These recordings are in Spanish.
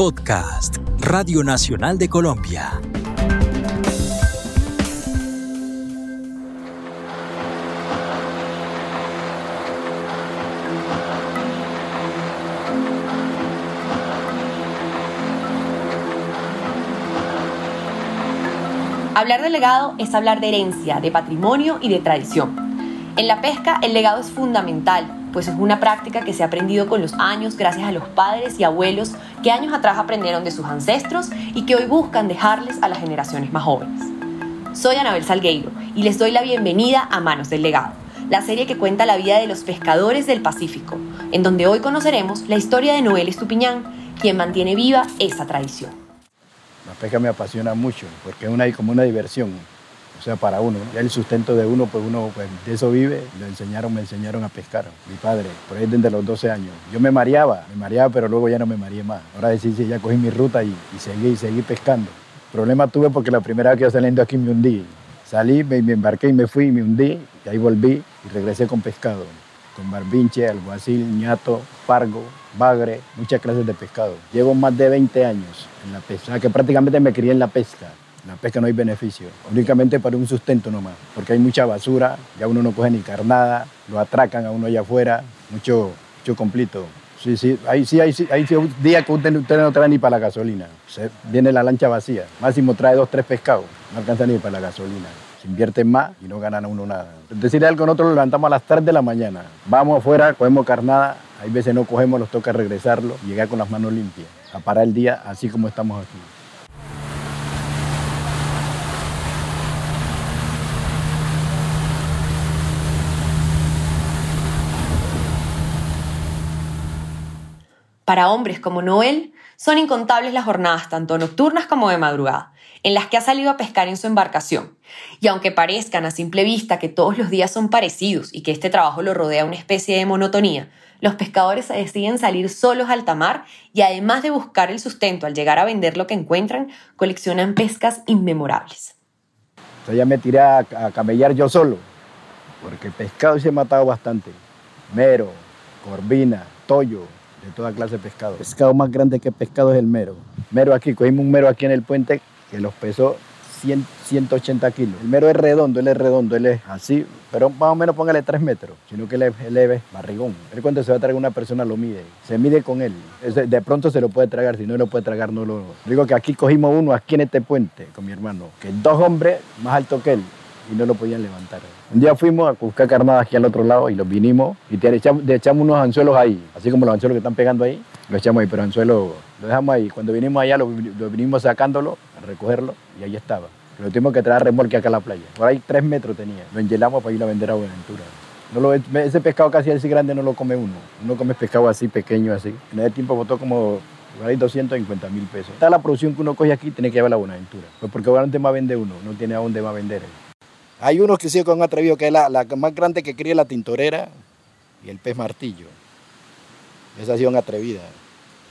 Podcast, Radio Nacional de Colombia. Hablar de legado es hablar de herencia, de patrimonio y de tradición. En la pesca el legado es fundamental, pues es una práctica que se ha aprendido con los años gracias a los padres y abuelos que años atrás aprendieron de sus ancestros y que hoy buscan dejarles a las generaciones más jóvenes. Soy Anabel Salgueiro y les doy la bienvenida a Manos del Legado, la serie que cuenta la vida de los pescadores del Pacífico, en donde hoy conoceremos la historia de Noel Estupiñán, quien mantiene viva esa tradición. La pesca me apasiona mucho porque es como una diversión, o sea, para uno. Ya el sustento de uno, pues uno pues, de eso vive. Lo enseñaron, me enseñaron a pescar. Mi padre, por ahí desde los 12 años. Yo me mareaba, me mareaba, pero luego ya no me mareé más. Ahora sí, sí, ya cogí mi ruta y, y seguí, y seguí pescando. Problema tuve porque la primera vez que yo saliendo aquí me hundí. Salí, me, embarqué y me fui, y me hundí, y ahí volví y regresé con pescado. Con barbinche, alguacil, ñato, pargo, bagre, muchas clases de pescado. Llevo más de 20 años en la pesca, que prácticamente me crié en la pesca. La pesca no hay beneficio, únicamente para un sustento nomás, porque hay mucha basura, ya uno no coge ni carnada, lo atracan a uno allá afuera, mucho, mucho complito. Sí, sí, ahí sí, hay, sí, hay sí, un día que usted, no trae ni para la gasolina. Viene la lancha vacía, máximo trae dos, tres pescados, no alcanza ni para la gasolina. Se invierte más y no ganan a uno nada. Decirle algo, nosotros lo levantamos a las 3 de la mañana. Vamos afuera, cogemos carnada, hay veces no cogemos, nos toca regresarlo, llegar con las manos limpias, a parar el día así como estamos aquí. Para hombres como Noel, son incontables las jornadas tanto nocturnas como de madrugada, en las que ha salido a pescar en su embarcación. Y aunque parezcan a simple vista que todos los días son parecidos y que este trabajo lo rodea una especie de monotonía, los pescadores deciden salir solos al tamar y además de buscar el sustento al llegar a vender lo que encuentran, coleccionan pescas inmemorables. Ya me tiré a, camellar yo solo, porque el pescado se ha matado bastante. Mero, corvina, toyo, de toda clase de pescado. El pescado más grande que pescado es el mero. Mero aquí, cogimos un mero aquí en el puente que los pesó 100, 180 kilos. El mero es redondo, él es redondo, él es así, pero más o menos póngale 3 metros, sino que él es, él barrigón. Él cuando se va a tragar una persona lo mide, se mide con él. De pronto se lo puede tragar, si no lo puede tragar no lo... Digo que aquí cogimos uno, aquí en este puente, con mi hermano, que dos hombres más altos que él, y no lo podían levantar. Un día fuimos a buscar carnadas aquí al otro lado y los vinimos y te echamos, te echamos unos anzuelos ahí, así como los anzuelos que están pegando ahí, lo echamos ahí, pero anzuelos lo dejamos ahí. Cuando vinimos allá, lo, lo vinimos sacándolo, a recogerlo y ahí estaba. Lo tuvimos que traer remolque acá a la playa. Por ahí tres metros tenía. Lo engelamos para ir a vender a Buenaventura. No lo, ese pescado casi así grande no lo come uno. Uno come pescado así pequeño, así. En ese tiempo botó como por ahí 250 mil pesos. Está la producción que uno coge aquí, tiene que llevar a Buenaventura. Pues porque ¿dónde más vende uno? No tiene a dónde más vender. Hay unos que sí con atrevido, que es la, la más grande que cría la tintorera y el pez martillo. Esa sí son atrevida.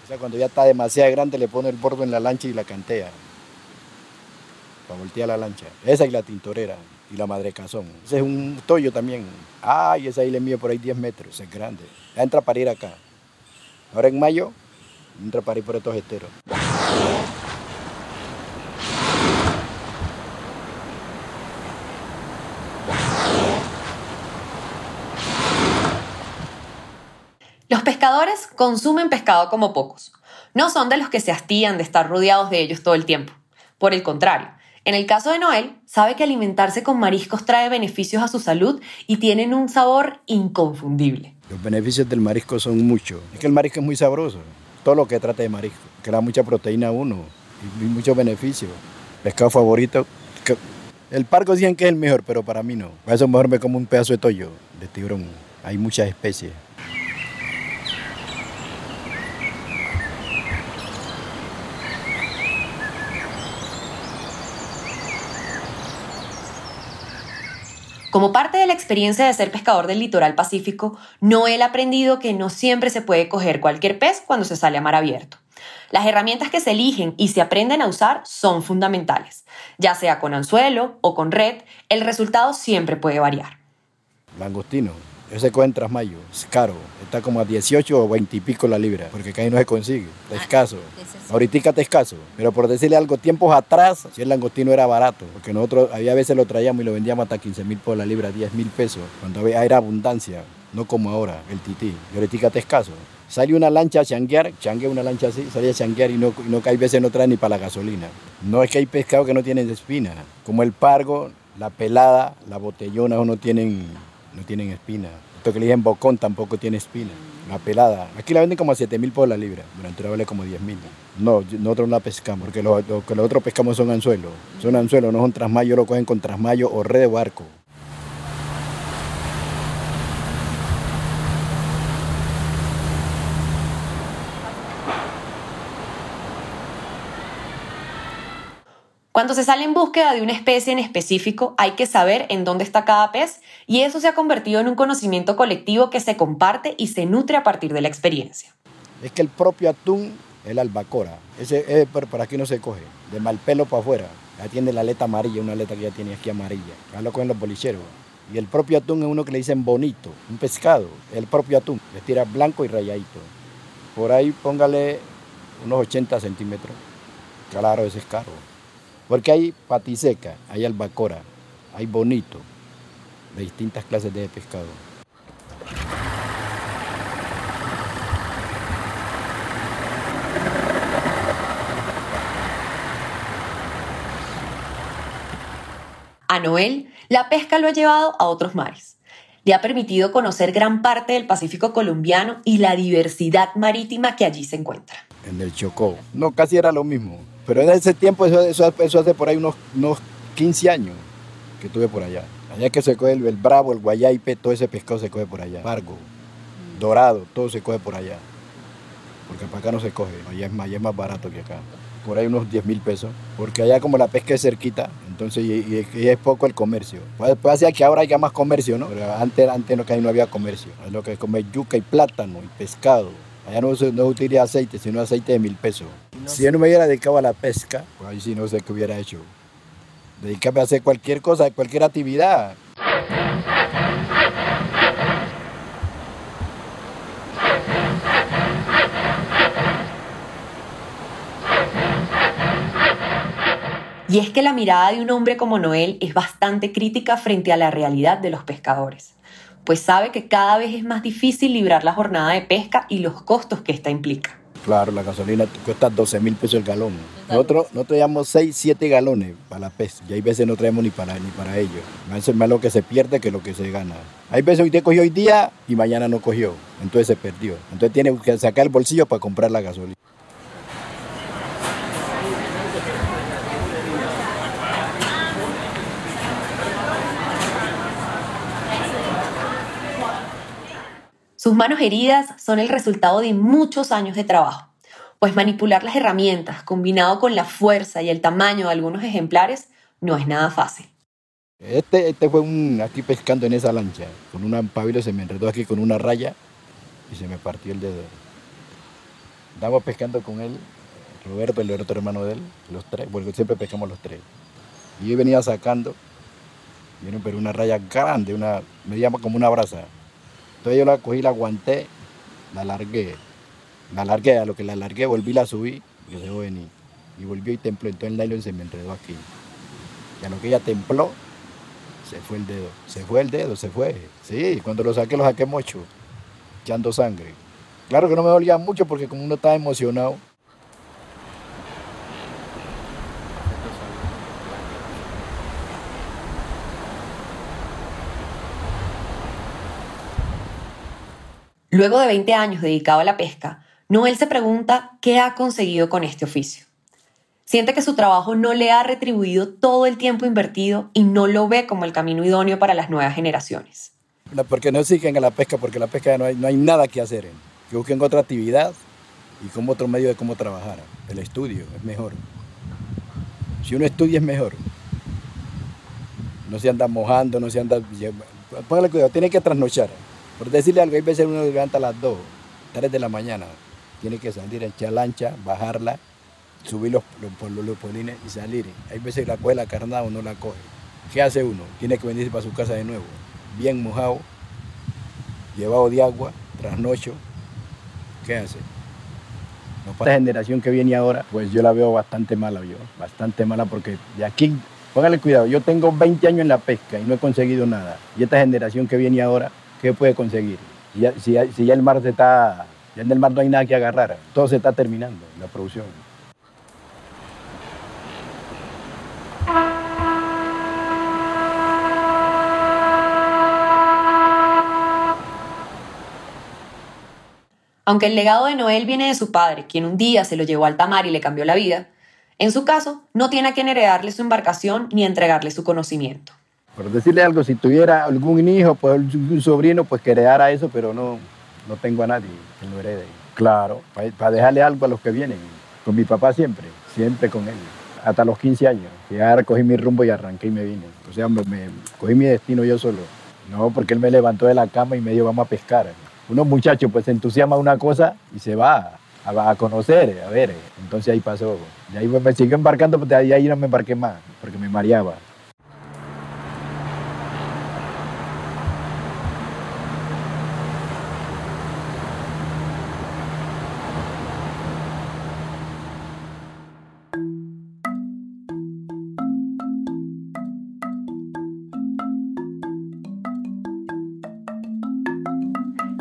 Esa cuando ya está demasiado grande le pone el bordo en la lancha y la cantea. Para voltear la lancha. Esa y la tintorera y la madre cazón. Ese es un toyo también. Ay, esa ahí le mide por ahí 10 metros, es grande. Ya entra para ir acá. Ahora en mayo, entra para ir por estos esteros. Los pescadores consumen pescado como pocos. No son de los que se hastían de estar rodeados de ellos todo el tiempo. Por el contrario, en el caso de Noel, sabe que alimentarse con mariscos trae beneficios a su salud y tienen un sabor inconfundible. Los beneficios del marisco son muchos. Es que el marisco es muy sabroso. Todo lo que trata de marisco. Que da mucha proteína a uno y muchos beneficios. Pescado favorito. El pargo dicen que es el mejor, pero para mí no. Para eso mejor me como un pedazo de toyo, de tiburón. Hay muchas especies. Como parte de la experiencia de ser pescador del litoral pacífico, Noel ha aprendido que no siempre se puede coger cualquier pez cuando se sale a mar abierto. Las herramientas que se eligen y se aprenden a usar son fundamentales. Ya sea con anzuelo o con red, el resultado siempre puede variar. Langostino. Ese coge en Trasmayo, es caro. Está como a 18 o 20 y pico la libra, porque ahí no se consigue. Está Ah, escaso. Ahorita está escaso. Pero por decirle algo, tiempos atrás, si el langostino era barato, porque nosotros había veces lo traíamos y lo vendíamos hasta 15 mil por la libra, 10 mil pesos, cuando había- era abundancia, no como ahora, el tití. Y ahorita está escaso. Sale una lancha a changuear, changuea una lancha así, salía a changuear y no, y no hay veces no trae ni para la gasolina. No es que hay pescado que no tienen espina, como el pargo, la pelada, la botellona no tienen, no tienen espina. Esto que le dicen bocón tampoco tiene espina. La pelada. Aquí la venden como a 7 mil por la libra. La vale como 10 mil. No, nosotros no la pescamos, porque lo, lo que nosotros pescamos son anzuelos. Son anzuelos, no son trasmayo, lo cogen con trasmayo o red de barco. Cuando se sale en búsqueda de una especie en específico, hay que saber en dónde está cada pez y eso se ha convertido en un conocimiento colectivo que se comparte y se nutre a partir de la experiencia. Es que el propio atún es la albacora. Ese, ese por, por aquí no se coge. De mal pelo para afuera. Ya tiene la aleta amarilla, una aleta que ya tiene aquí amarilla. Ya lo cogen los bolicheros. Y el propio atún es uno que le dicen bonito, un pescado. El propio atún. Le tira blanco y rayadito. Por ahí póngale unos 80 centímetros. Claro, ese es caro. Porque hay patiseca, hay albacora, hay bonito, de distintas clases de pescado. A Noel, la pesca lo ha llevado a otros mares. Le ha permitido conocer gran parte del Pacífico colombiano y la diversidad marítima que allí se encuentra. en el Chocó. No, casi era lo mismo. Pero en ese tiempo, eso, eso, hace por ahí unos, unos 15 años que estuve por allá. Allá que se coge el, el bravo, el guayaipe, todo ese pescado se coge por allá. Pargo, dorado, todo se coge por allá. Porque para acá no se coge, allá es allá es más barato que acá. Por ahí unos 10 mil pesos. Porque allá como la pesca es cerquita, entonces y, y- y es poco el comercio. Puede, puede ser que ahora haya más comercio, ¿no? Pero antes, antes no, que ahí no había comercio. Es lo que es comer yuca y plátano y pescado. Allá no se, no se utiliza aceite, sino aceite de mil pesos. Si yo no me hubiera dedicado a la pesca, pues ahí sí no sé qué hubiera hecho. Dedicarme a hacer cualquier cosa, cualquier actividad. Y es que la mirada de un hombre como Noel es bastante crítica frente a la realidad de los pescadores, pues sabe que cada vez es más difícil librar la jornada de pesca y los costos que esta implica. Claro, la gasolina cuesta 12 mil pesos el galón. Nosotros, nosotros llevamos 6, 7 galones para la pesca y hay veces no traemos ni para, ni para ellos. Más es más lo que se pierde que lo que se gana. Hay veces usted cogió hoy día y mañana no cogió, entonces se perdió. Entonces tiene que sacar el bolsillo para comprar la gasolina. Sus manos heridas son el resultado de muchos años de trabajo, pues manipular las herramientas combinado con la fuerza y el tamaño de algunos ejemplares no es nada fácil. Este, este fue un, aquí pescando en esa lancha, con un pabilo se me enredó aquí con una raya y se me partió el dedo. Estábamos pescando con él, Roberto, el otro hermano de él, los tres, porque siempre pescamos los tres. Y yo venía sacando, vieron, pero una raya grande, una, me llama como una brasa. Entonces yo la cogí, la aguanté, la largué, la largué, a lo que la largué, volví, la subí, y se venir. Y volvió y templó, entonces el nylon se me enredó aquí. Y a lo que ella templó, se fue el dedo. Se fue el dedo, se fue. Sí, cuando lo saqué, lo saqué mucho, echando sangre. Claro que no me dolía mucho porque como uno estaba emocionado. Luego de 20 años dedicado a la pesca, Noel se pregunta qué ha conseguido con este oficio. Siente que su trabajo no le ha retribuido todo el tiempo invertido y no lo ve como el camino idóneo para las nuevas generaciones. Porque no siguen a la pesca, porque la pesca no hay, no hay nada que hacer. Que busquen otra actividad y como otro medio de cómo trabajar. El estudio es mejor. Si uno estudia es mejor. No se anda mojando, no se anda... Póngale cuidado, tiene que trasnochar. Por decirle algo, hay veces uno se levanta a las 2, 3 de la mañana. Tiene que salir, echar lancha, bajarla, subir los, los polines y salir. Hay veces la coge la carnada o no la coge. ¿Qué hace uno? Tiene que venirse para su casa de nuevo, bien mojado, llevado de agua, trasnocho, ¿qué hace? Esta generación que viene ahora, pues yo la veo bastante mala, yo, bastante mala porque de aquí, póngale cuidado, yo tengo 20 años en la pesca y no he conseguido nada. Y esta generación que viene ahora, ¿qué puede conseguir? Si ya, el mar se está, ya en el mar no hay nada que agarrar, todo se está terminando, la producción. Aunque el legado de Noel viene de su padre, quien un día se lo llevó al tamar y le cambió la vida, en su caso no tiene a quien heredarle su embarcación ni entregarle su conocimiento. Por decirle algo, si tuviera algún hijo, pues un sobrino, pues que heredara eso, pero no, no tengo a nadie que lo herede. Claro, para dejarle algo a los que vienen. Con mi papá siempre, siempre con él. Hasta los 15 años. Y ahora cogí mi rumbo y arranqué y me vine. O sea, me, cogí mi destino yo solo. No, porque él me levantó de la cama y me dijo, vamos a pescar unos muchachos pues se entusiasma una cosa y se va a, conocer, a ver. Entonces ahí pasó. Y ahí me, sigo embarcando, pero pues, ahí no me embarqué más, porque me mareaba.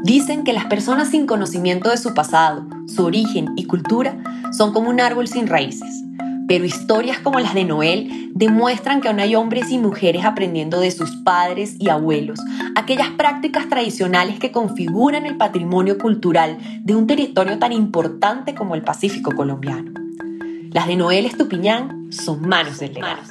Dicen que las personas sin conocimiento de su pasado, su origen y cultura son como un árbol sin raíces. Pero historias como las de Noel demuestran que aún hay hombres y mujeres aprendiendo de sus padres y abuelos aquellas prácticas tradicionales que configuran el patrimonio cultural de un territorio tan importante como el Pacífico colombiano. Las de Noel Estupiñán son manos del legado.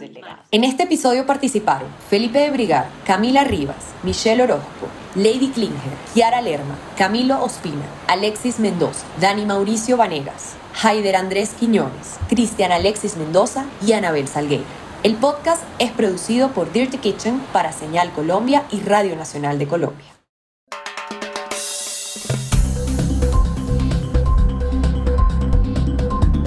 En este episodio participaron Felipe de Brigar, Camila Rivas, Michelle Orozco, Lady Klinger, Kiara Lerma, Camilo Ospina, Alexis Mendoza, Dani Mauricio Vanegas, Haider Andrés Quiñones, Cristian Alexis Mendoza y Anabel Salgueira. El podcast es producido por Dirty Kitchen para Señal Colombia y Radio Nacional de Colombia.